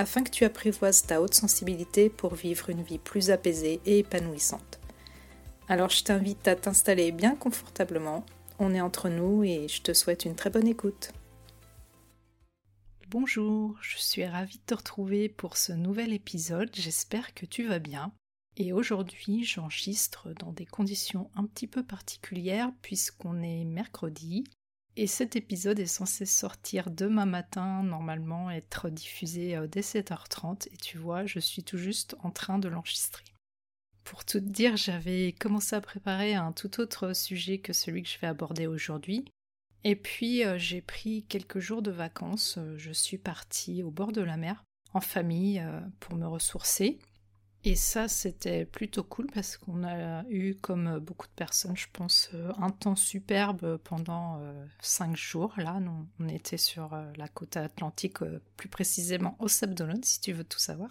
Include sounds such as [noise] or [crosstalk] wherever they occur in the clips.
afin que tu apprivoises ta haute sensibilité pour vivre une vie plus apaisée et épanouissante. Alors je t'invite à t'installer bien confortablement, on est entre nous et je te souhaite une très bonne écoute. Bonjour, je suis ravie de te retrouver pour ce nouvel épisode, j'espère que tu vas bien. Et aujourd'hui j'enregistre dans des conditions un petit peu particulières puisqu'on est mercredi et cet épisode est censé sortir demain matin, normalement, être diffusé euh, dès 7h30. Et tu vois, je suis tout juste en train de l'enregistrer. Pour tout dire, j'avais commencé à préparer un tout autre sujet que celui que je vais aborder aujourd'hui. Et puis, euh, j'ai pris quelques jours de vacances. Euh, je suis partie au bord de la mer, en famille, pour me ressourcer. Et ça, c'était plutôt cool parce qu'on a eu, comme beaucoup de personnes, je pense, euh, un temps superbe pendant euh, cinq jours. Là, on était sur euh, la côte atlantique, plus précisément au Sabdolon, si tu veux tout savoir.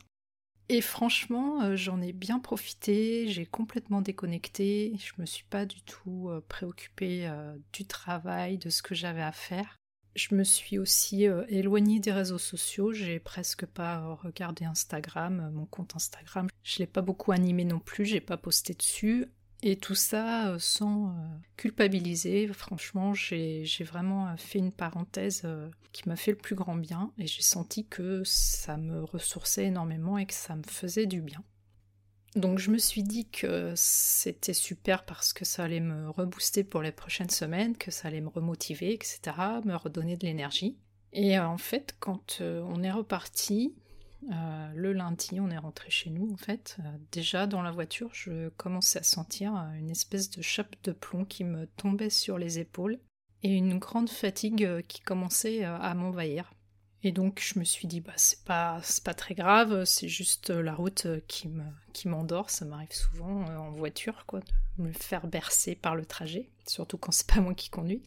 Et franchement, j'en ai bien profité, j'ai complètement déconnecté, je me suis pas du tout préoccupée du travail, de ce que j'avais à faire. Je me suis aussi euh, éloignée des réseaux sociaux, j'ai presque pas euh, regardé Instagram, euh, mon compte Instagram. Je l'ai pas beaucoup animé non plus, j'ai pas posté dessus. Et tout ça sans culpabiliser. Franchement, j'ai vraiment fait une parenthèse qui m'a fait le plus grand bien et j'ai senti que ça me ressourçait énormément et que ça me faisait du bien. Donc je me suis dit que c'était super parce que ça allait me rebooster pour les prochaines semaines, que ça allait me remotiver, etc., me redonner de l'énergie. Et euh, en fait, quand euh, on est reparti, euh, le lundi, on est rentré chez nous, en fait, déjà dans la voiture, je commençais à sentir une espèce de chape de plomb qui me tombait sur les épaules et une grande fatigue qui commençait à m'envahir. Et donc je me suis dit bah c'est pas c'est pas très grave, c'est juste la route qui me qui m'endort, ça m'arrive souvent euh, en voiture quoi, de me faire bercer par le trajet, surtout quand c'est pas moi qui conduis.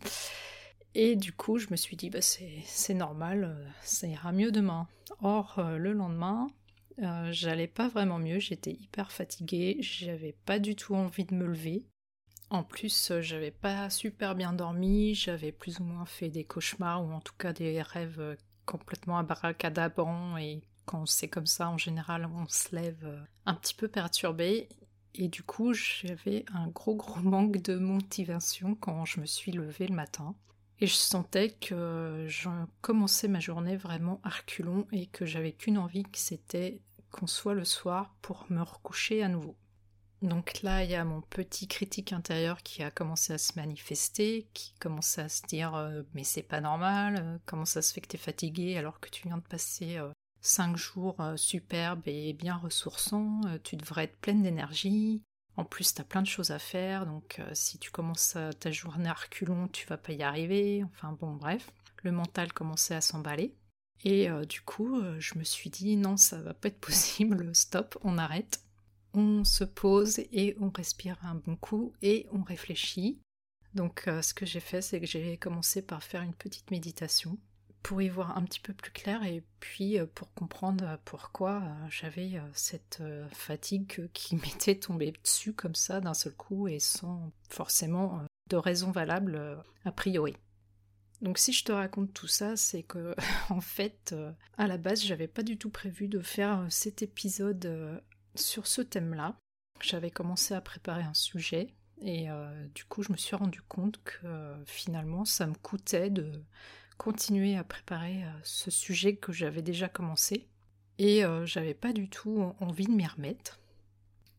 Et du coup, je me suis dit bah c'est normal, euh, ça ira mieux demain. Or euh, le lendemain, j'allais pas vraiment mieux, j'étais hyper fatiguée, j'avais pas du tout envie de me lever. En plus, j'avais pas super bien dormi, j'avais plus ou moins fait des cauchemars ou en tout cas des rêves complètement abracadabrant et quand c'est comme ça, en général, on se lève euh, un petit peu perturbé. Et du coup, j'avais un gros gros [laughs] manque de motivation quand je me suis levée le matin. Et je sentais que je commençais ma journée vraiment à et que j'avais qu'une envie, que c'était qu'on soit le soir pour me recoucher à nouveau. Donc là, il y a mon petit critique intérieur qui a commencé à se manifester, qui commençait à se dire euh, mais c'est pas normal, euh, comment ça se fait que t'es fatigué alors que tu viens de passer euh, cinq jours superbes et bien ressourçants, tu devrais être pleine d'énergie. En plus, t'as plein de choses à faire, donc si tu commences ta journée à reculons, tu vas pas y arriver. Enfin bon, bref, le mental commençait à s'emballer. Et du coup, je me suis dit non, ça va pas être [laughs] possible, stop, on arrête on se pose et on respire un bon coup et on réfléchit. Donc euh, ce que j'ai fait, c'est que j'ai commencé par faire une petite méditation pour y voir un petit peu plus clair et puis euh, pour comprendre pourquoi euh, j'avais cette fatigue qui [laughs] m'était tombée dessus comme ça d'un seul coup et sans forcément de raison valable a priori. Donc si je te raconte tout ça, c'est que [laughs] en fait, à la base, j'avais pas du tout prévu de faire cet épisode sur ce thème-là. J'avais commencé à préparer un sujet et euh, du coup je me suis rendu compte que euh, finalement ça me coûtait de continuer à préparer euh, ce sujet que j'avais déjà commencé et j'avais pas du tout envie de m'y remettre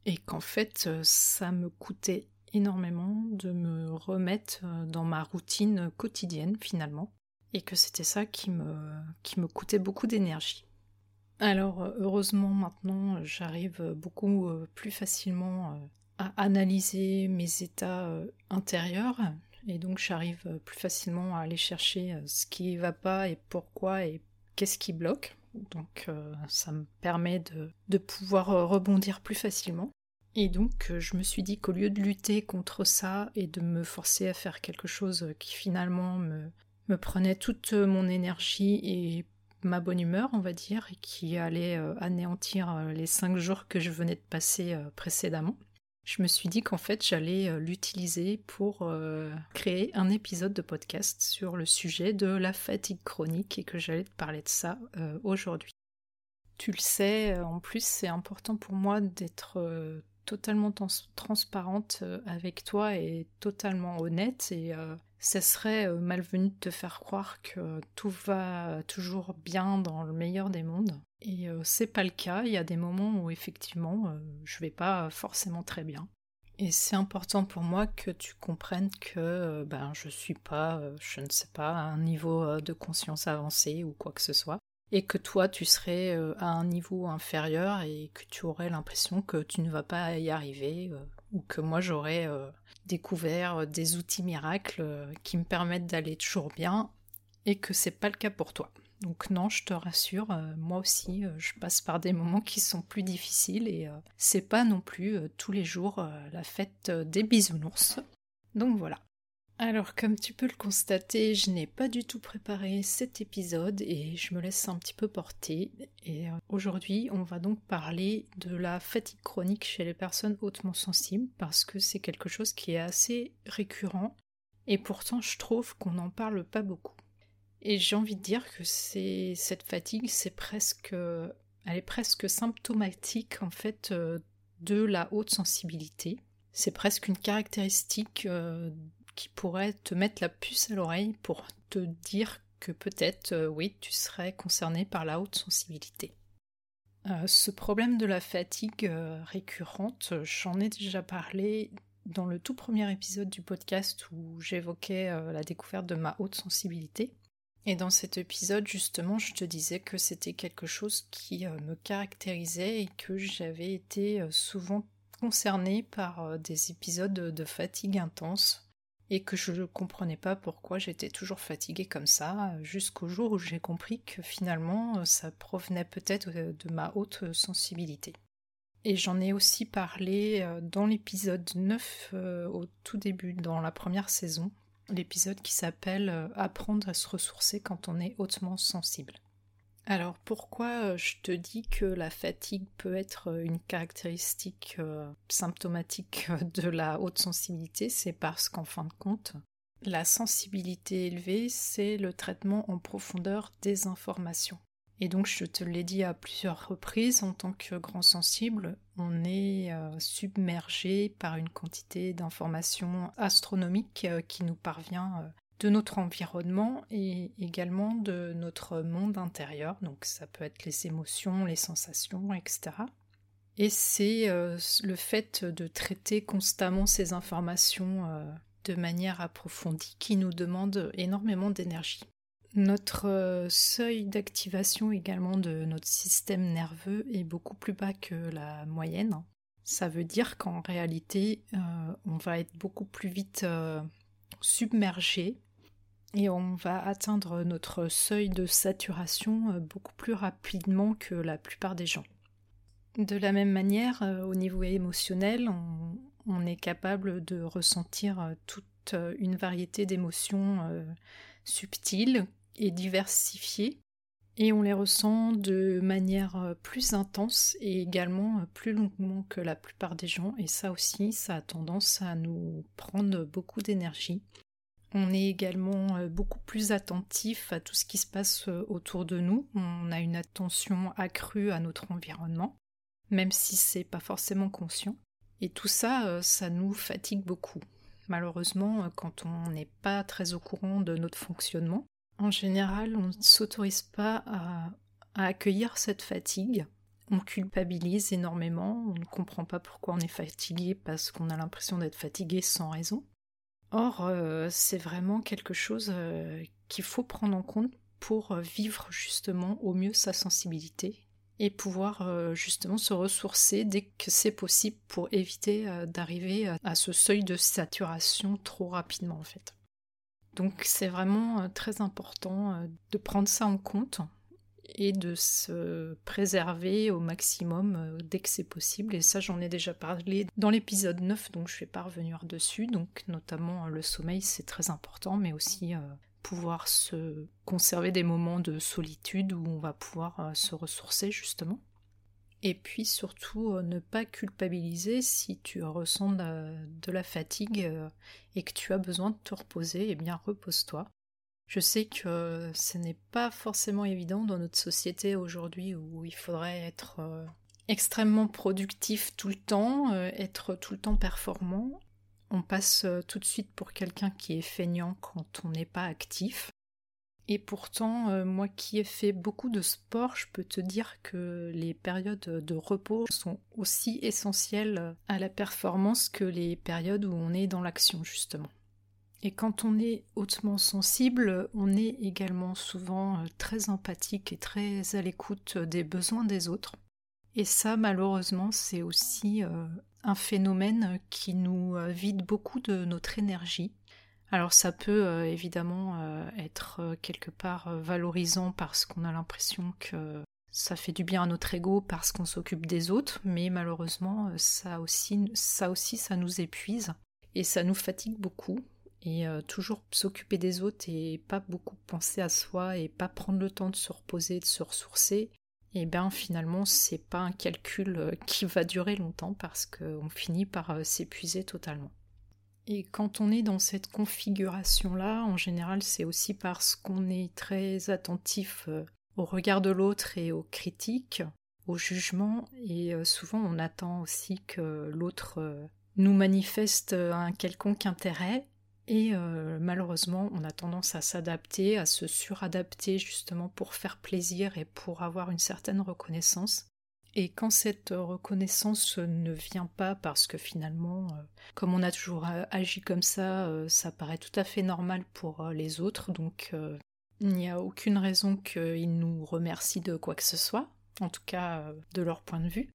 et qu'en fait ça me coûtait énormément de me remettre dans ma routine quotidienne finalement et que c'était ça qui me coûtait beaucoup d'énergie. Alors euh, heureusement maintenant j'arrive beaucoup euh, plus facilement euh, à analyser mes états intérieurs et donc j'arrive plus facilement à aller chercher ce qui va pas et pourquoi et qu'est-ce qui bloque. donc ça me permet de, pouvoir rebondir plus facilement. Et donc je me suis dit qu'au lieu de lutter contre ça et de me forcer à faire quelque chose qui finalement me, me prenait toute mon énergie et ma bonne humeur, on va dire, qui allait anéantir les cinq jours que je venais de passer précédemment, je me suis dit qu'en fait j'allais euh, l'utiliser pour euh, créer un épisode de podcast sur le sujet de la fatigue chronique et que j'allais te parler de ça euh, aujourd'hui. Tu le sais, en plus c'est important pour moi d'être totalement transparente avec toi et totalement honnête et ça serait malvenu de te faire croire que tout va toujours bien dans le meilleur des mondes. Et euh, c'est pas le cas, il y a des moments où effectivement euh, je vais pas forcément très bien. Et c'est important pour moi que tu comprennes que euh, ben, je suis pas, je ne sais pas, à un niveau de conscience avancé ou quoi que ce soit. Et que toi tu serais à un niveau inférieur et que tu aurais l'impression que tu ne vas pas y arriver ou que moi j'aurais découvert des outils miracles qui me permettent d'aller toujours bien et que c'est pas le cas pour toi. Donc non, je te rassure, euh, moi aussi, euh, je passe par des moments qui sont plus difficiles et euh, c'est pas non plus tous les jours la fête des bisounours. Donc voilà. Alors comme tu peux le constater, je n'ai pas du tout préparé cet épisode et je me laisse un petit peu porter. Et aujourd'hui, on va donc parler de la fatigue chronique chez les personnes hautement sensibles parce que c'est quelque chose qui est assez récurrent et pourtant je trouve qu'on n'en parle pas beaucoup. Et j'ai envie de dire que cette fatigue, c'est presque, elle est presque symptomatique en fait euh, de la haute sensibilité. C'est presque une caractéristique euh, qui pourrait te mettre la puce à l'oreille pour te dire que peut-être, euh, oui, tu serais concerné par la haute sensibilité. ce problème de la fatigue récurrente, j'en ai déjà parlé dans le tout premier épisode du podcast où j'évoquais la découverte de ma haute sensibilité. Et dans cet épisode, justement, je te disais que c'était quelque chose qui euh, me caractérisait et que j'avais été euh, souvent concernée par euh, des épisodes de fatigue intense et que je ne comprenais pas pourquoi j'étais toujours fatiguée comme ça, jusqu'au jour où j'ai compris que finalement ça provenait peut-être de ma haute sensibilité. Et j'en ai aussi parlé dans l'épisode 9 au tout début, dans la première saison, l'épisode qui s'appelle euh, Apprendre à se ressourcer quand on est hautement sensible. Alors pourquoi euh, je te dis que la fatigue peut être euh, une caractéristique symptomatique [laughs] de la haute sensibilité? C'est parce qu'en fin de compte, la sensibilité élevée, c'est le traitement en profondeur des informations. Et donc, je te l'ai dit à plusieurs reprises, en tant que grand sensible, on est euh, submergé par une quantité d'informations astronomiques euh, qui nous parvient euh, de notre environnement et également de notre monde intérieur. Donc, ça peut être les émotions, les sensations, etc. Et c'est le fait de traiter constamment ces informations de manière approfondie qui nous demande énormément d'énergie. Notre euh, seuil d'activation également de notre système nerveux est beaucoup plus bas que la moyenne. Ça veut dire qu'en réalité, euh, on va être beaucoup plus vite euh, submergé et on va atteindre notre seuil de saturation beaucoup plus rapidement que la plupart des gens. De la même manière, au niveau émotionnel, on, est capable de ressentir toute une variété d'émotions subtiles et diversifiées, et on les ressent de manière euh, plus intense et également euh, plus longuement que la plupart des gens, et ça aussi, ça a tendance à nous prendre beaucoup d'énergie. On est également euh, beaucoup plus attentif à tout ce qui se passe autour de nous, on a une attention accrue à notre environnement, même si c'est pas forcément conscient. Et tout ça, ça nous fatigue beaucoup. Malheureusement, quand on n'est pas très au courant de notre fonctionnement, en général, on ne s'autorise pas à, accueillir cette fatigue. On culpabilise énormément, on ne comprend pas pourquoi on est fatigué parce qu'on a l'impression d'être fatigué sans raison. Or, euh, c'est vraiment quelque chose euh, qu'il faut prendre en compte pour vivre justement au mieux sa sensibilité et pouvoir euh, justement se ressourcer dès que c'est possible pour éviter d'arriver à ce seuil de saturation trop rapidement en fait. Donc c'est vraiment euh, très important euh, de prendre ça en compte et de se préserver au maximum euh, dès que c'est possible. Et ça, j'en ai déjà parlé dans l'épisode 9, donc je ne vais pas revenir dessus. Donc, notamment, euh, le sommeil, c'est très important, mais aussi euh, pouvoir se conserver des moments de solitude où on va pouvoir se ressourcer, justement. Et puis surtout, ne pas culpabiliser si tu ressens de la, fatigue et que tu as besoin de te reposer, et eh bien repose-toi. Je sais que ce n'est pas forcément évident dans notre société aujourd'hui où il faudrait être euh, extrêmement productif tout le temps, euh, être tout le temps performant. On passe euh, tout de suite pour quelqu'un qui est feignant quand on n'est pas actif. Et pourtant, moi qui ai fait beaucoup de sport, je peux te dire que les périodes de repos sont aussi essentielles à la performance que les périodes où on est dans l'action, justement. Et quand on est hautement sensible, on est également souvent euh, très empathique et très à l'écoute des besoins des autres. Et ça, malheureusement, c'est aussi euh, un phénomène qui nous euh, vide beaucoup de notre énergie. Alors ça peut évidemment être quelque part valorisant parce qu'on a l'impression que ça fait du bien à notre ego parce qu'on s'occupe des autres, mais malheureusement ça aussi, ça aussi ça nous épuise et ça nous fatigue beaucoup et euh, toujours s'occuper des autres et pas beaucoup penser à soi et pas prendre le temps de se reposer, de se ressourcer, et eh bien finalement c'est pas un calcul euh, [laughs] qui va durer longtemps parce qu'on finit par euh, s'épuiser totalement. Et quand on est dans cette configuration-là, en général c'est aussi parce qu'on est très attentif au regard de l'autre et aux critiques, au jugement, et souvent on attend aussi que l'autre nous manifeste un quelconque intérêt, et euh, malheureusement, on a tendance à s'adapter, à se suradapter justement pour faire plaisir et pour avoir une certaine reconnaissance. Et quand cette reconnaissance ne vient pas parce que finalement, euh, comme on a toujours agi comme ça, euh, ça paraît tout à fait normal pour les autres, donc il n'y a aucune raison qu'ils nous remercient de quoi que ce soit, en tout cas de leur point de vue.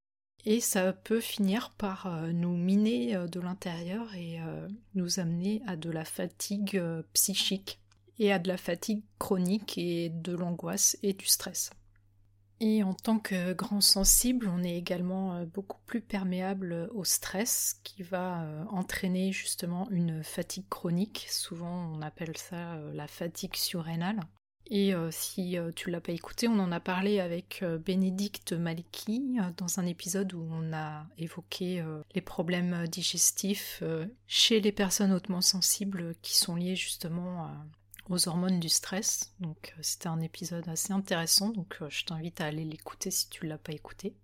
Et ça peut finir par euh, nous miner euh, de l'intérieur et euh, nous amener à de la fatigue psychique et à de la fatigue chronique et de l'angoisse et du stress. Et en tant que grand sensible, on est également beaucoup plus perméable au stress qui va entraîner justement une fatigue chronique. Souvent on appelle ça la fatigue surrénale. Et euh, si euh, tu l'as pas écouté, on en a parlé avec euh, Bénédicte Maliki dans un épisode où on a évoqué les problèmes digestifs chez les personnes hautement sensibles qui sont liés justement aux hormones du stress. Donc c'était un épisode assez intéressant, donc je t'invite à aller l'écouter si tu l'as pas écouté.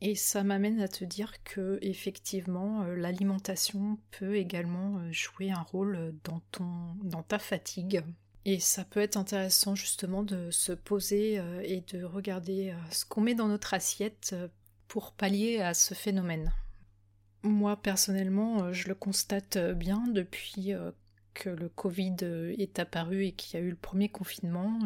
Et ça m'amène à te dire que effectivement l'alimentation peut également jouer un rôle dans ta fatigue et ça peut être intéressant justement de se poser euh, et de regarder euh, ce qu'on met dans notre assiette euh, pour pallier à ce phénomène. Moi personnellement, je le constate bien depuis que le Covid est apparu et qu'il y a eu le premier confinement,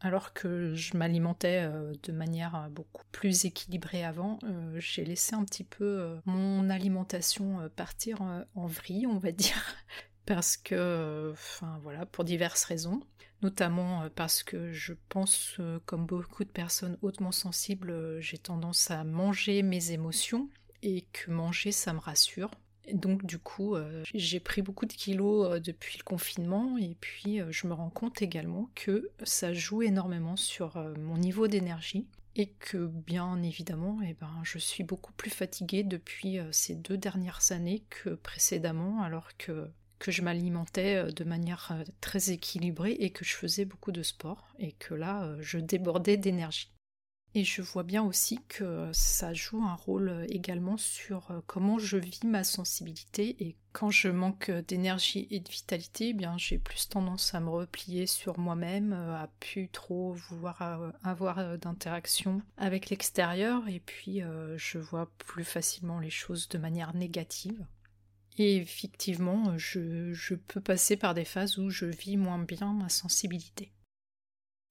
alors que je m'alimentais de manière beaucoup plus équilibrée avant, j'ai laissé un petit peu mon alimentation partir en vrille, on va dire parce que, enfin voilà, pour diverses raisons, notamment euh, parce que je pense, euh, comme beaucoup de personnes hautement sensibles, euh, j'ai tendance à manger mes émotions et que manger ça me rassure. donc du coup, j'ai pris beaucoup de kilos depuis le confinement et puis je me rends compte également que ça joue énormément sur mon niveau d'énergie et que bien évidemment eh ben, je suis beaucoup plus fatiguée depuis ces deux dernières années que précédemment alors que que je m'alimentais euh, de manière euh, très équilibrée et que je faisais beaucoup de sport et que là euh, je débordais d'énergie. Et je vois bien aussi que ça joue un rôle également sur comment je vis ma sensibilité et quand je manque d'énergie et de vitalité, eh bien j'ai plus tendance à me replier sur moi-même, à plus trop vouloir avoir d'interaction avec l'extérieur et puis je vois plus facilement les choses de manière négative. Et effectivement, je, peux passer par des phases où je vis moins bien ma sensibilité.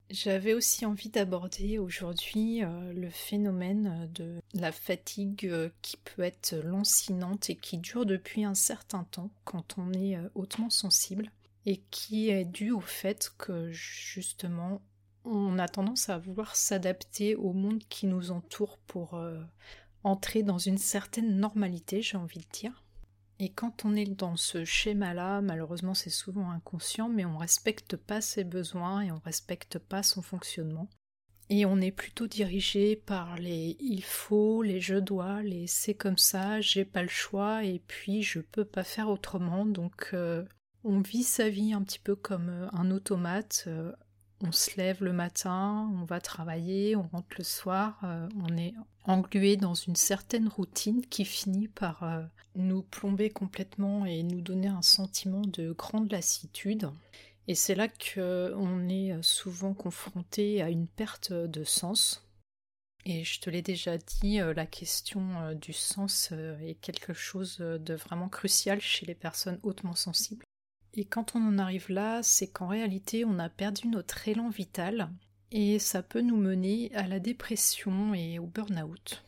J'avais aussi envie d'aborder aujourd'hui euh, le phénomène de la fatigue euh, qui peut être lancinante et qui dure depuis un certain temps quand on est euh, hautement sensible et qui est dû au fait que justement on a tendance à vouloir s'adapter au monde qui nous entoure pour entrer dans une certaine normalité, j'ai envie de dire. Et quand on est dans ce schéma-là, malheureusement c'est souvent inconscient, mais on respecte pas ses besoins et on respecte pas son fonctionnement. Et on est plutôt dirigé par les il faut, les je dois, les c'est comme ça, j'ai pas le choix et puis je peux pas faire autrement. Donc euh, on vit sa vie un petit peu comme euh, un automate. Euh, on se lève le matin, on va travailler, on rentre le soir, on est englué dans une certaine routine qui finit par nous plomber complètement et nous donner un sentiment de grande lassitude. Et c'est là qu'on est souvent confronté à une perte de sens. Et je te l'ai déjà dit, euh, la question euh, du sens euh, est quelque chose de vraiment crucial chez les personnes hautement sensibles. Et quand on en arrive là, c'est qu'en réalité, on a perdu notre élan vital et ça peut nous mener à la dépression et au burn-out.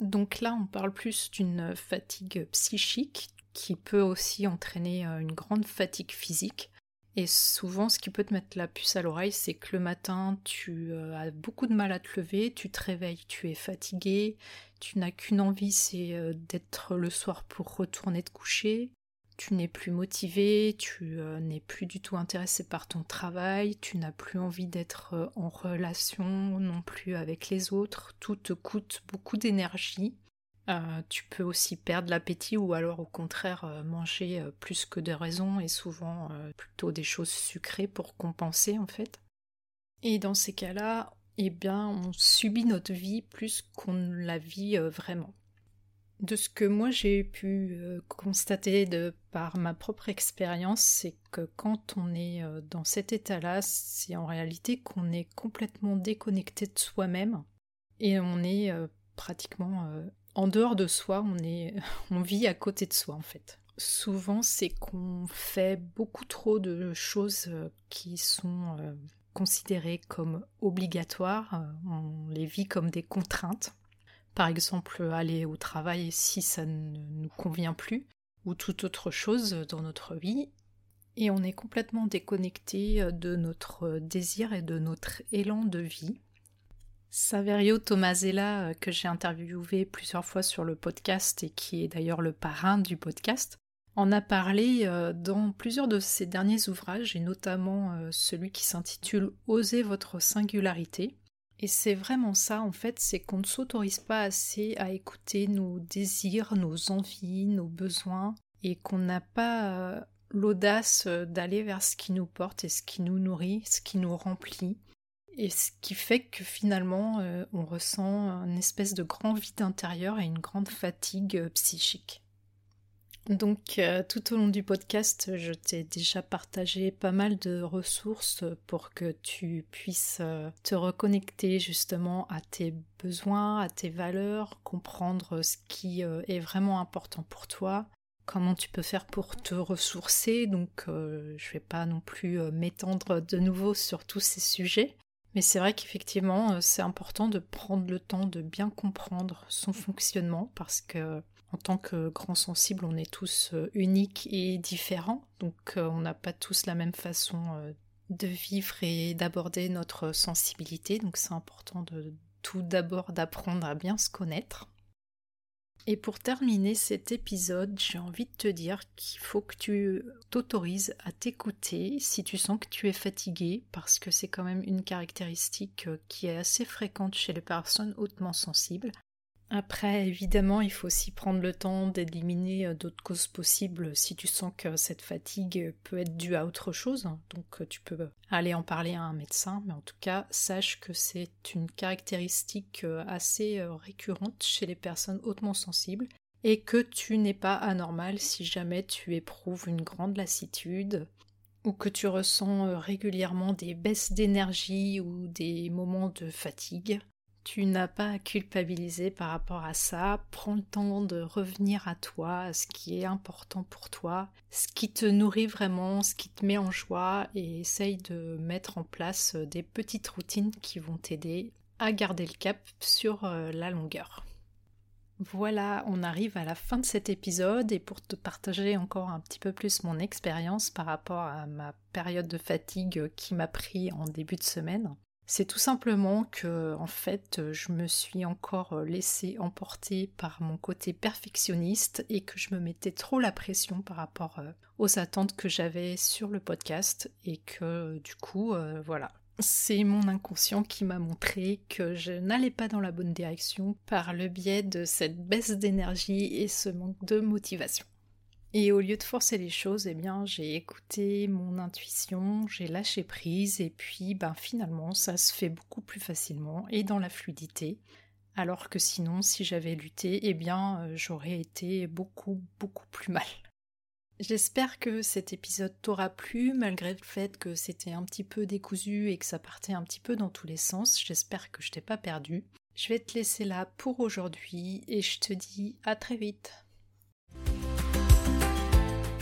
Donc là, on parle plus d'une fatigue psychique qui peut aussi entraîner une grande fatigue physique. Et souvent, ce qui peut te mettre la puce à l'oreille, c'est que le matin, tu euh, as beaucoup de mal à te lever, tu te réveilles, tu es fatigué, tu n'as qu'une envie, c'est euh, d'être le soir pour retourner te coucher. Tu n'es plus motivé, tu euh, n'es plus du tout intéressé par ton travail, tu n'as plus envie d'être en relation non plus avec les autres, tout te coûte beaucoup d'énergie. Euh, tu peux aussi perdre l'appétit ou alors au contraire euh, manger euh, plus que de raison et souvent plutôt des choses sucrées pour compenser en fait. Et dans ces cas-là, eh bien, on subit notre vie plus qu'on la vit vraiment. De ce que moi j'ai pu constater de par ma propre expérience, c'est que quand on est dans cet état-là, c'est en réalité qu'on est complètement déconnecté de soi-même et on est pratiquement en dehors de soi, on, est, [laughs] on vit à côté de soi en fait. Souvent, c'est qu'on fait beaucoup trop de choses euh, qui sont euh, considérées comme obligatoires, euh, on les vit comme des contraintes. Par exemple, aller au travail si ça ne nous convient plus, ou toute autre chose dans notre vie, et on est complètement déconnecté de notre désir et de notre élan de vie. Saverio Tomasella, que j'ai interviewé plusieurs fois sur le podcast et qui est d'ailleurs le parrain du podcast, en a parlé euh, dans plusieurs de ses derniers ouvrages, et notamment euh, celui qui s'intitule Osez votre singularité. Et c'est vraiment ça, en fait, c'est qu'on ne s'autorise pas assez à écouter nos désirs, nos envies, nos besoins, et qu'on n'a pas l'audace d'aller vers ce qui nous porte et ce qui nous nourrit, ce qui nous remplit, et ce qui fait que finalement, euh, on ressent une espèce de grand vide intérieur et une grande fatigue euh, psychique. Donc euh, tout au long du podcast, je t'ai déjà partagé pas mal de ressources pour que tu puisses te reconnecter justement à tes besoins, à tes valeurs, comprendre ce qui est vraiment important pour toi, comment tu peux faire pour te ressourcer. Donc je vais pas non plus m'étendre de nouveau sur tous ces sujets. Mais c'est vrai qu'effectivement, euh, c'est important de prendre le temps de bien comprendre son fonctionnement parce que en tant que grand sensible, on est tous euh, uniques et différents, donc euh, on n'a pas tous la même façon de vivre et d'aborder notre sensibilité, donc c'est important de tout d'abord d'apprendre à bien se connaître. Et pour terminer cet épisode, j'ai envie de te dire qu'il faut que tu t'autorises à t'écouter si tu sens que tu es fatigué, parce que c'est quand même une caractéristique euh, qui est assez fréquente chez les personnes hautement sensibles. Après, évidemment, il faut aussi prendre le temps d'éliminer euh, d'autres causes possibles si tu sens que cette fatigue peut être due à autre chose. Donc, euh, tu peux aller en parler à un médecin, mais en tout cas, sache que c'est une caractéristique euh, assez récurrente chez les personnes hautement sensibles et que tu n'es pas anormal si jamais tu éprouves une grande lassitude ou que tu ressens régulièrement des baisses d'énergie ou des moments de fatigue. Tu n'as pas à culpabiliser par rapport à ça. Prends le temps de revenir à toi, à ce qui est important pour toi, ce qui te nourrit vraiment, ce qui te met en joie et essaye de mettre en place des petites routines qui vont t'aider à garder le cap sur euh, la longueur. Voilà, on arrive à la fin de cet épisode et pour te partager encore un petit peu plus mon expérience par rapport à ma période de fatigue qui m'a pris en début de semaine, C'est tout simplement que, en fait, je me suis encore laissée emporter par mon côté perfectionniste et que je me mettais trop la pression par rapport euh, aux attentes que j'avais sur le podcast et que, du coup, euh, voilà. C'est mon inconscient qui m'a montré que je n'allais pas dans la bonne direction par le biais de cette baisse d'énergie et ce manque de motivation. Et au lieu de forcer les choses, eh bien, j'ai écouté mon intuition, j'ai lâché prise, et puis, ben, finalement, ça se fait beaucoup plus facilement et dans la fluidité. Alors que sinon, si j'avais lutté, eh bien, euh, j'aurais été beaucoup, beaucoup plus mal. J'espère que cet épisode t'aura plu, malgré le fait que c'était un petit peu décousu et que ça partait un petit peu dans tous les sens. J'espère que je t'ai pas perdu. Je vais te laisser là pour aujourd'hui et je te dis à très vite.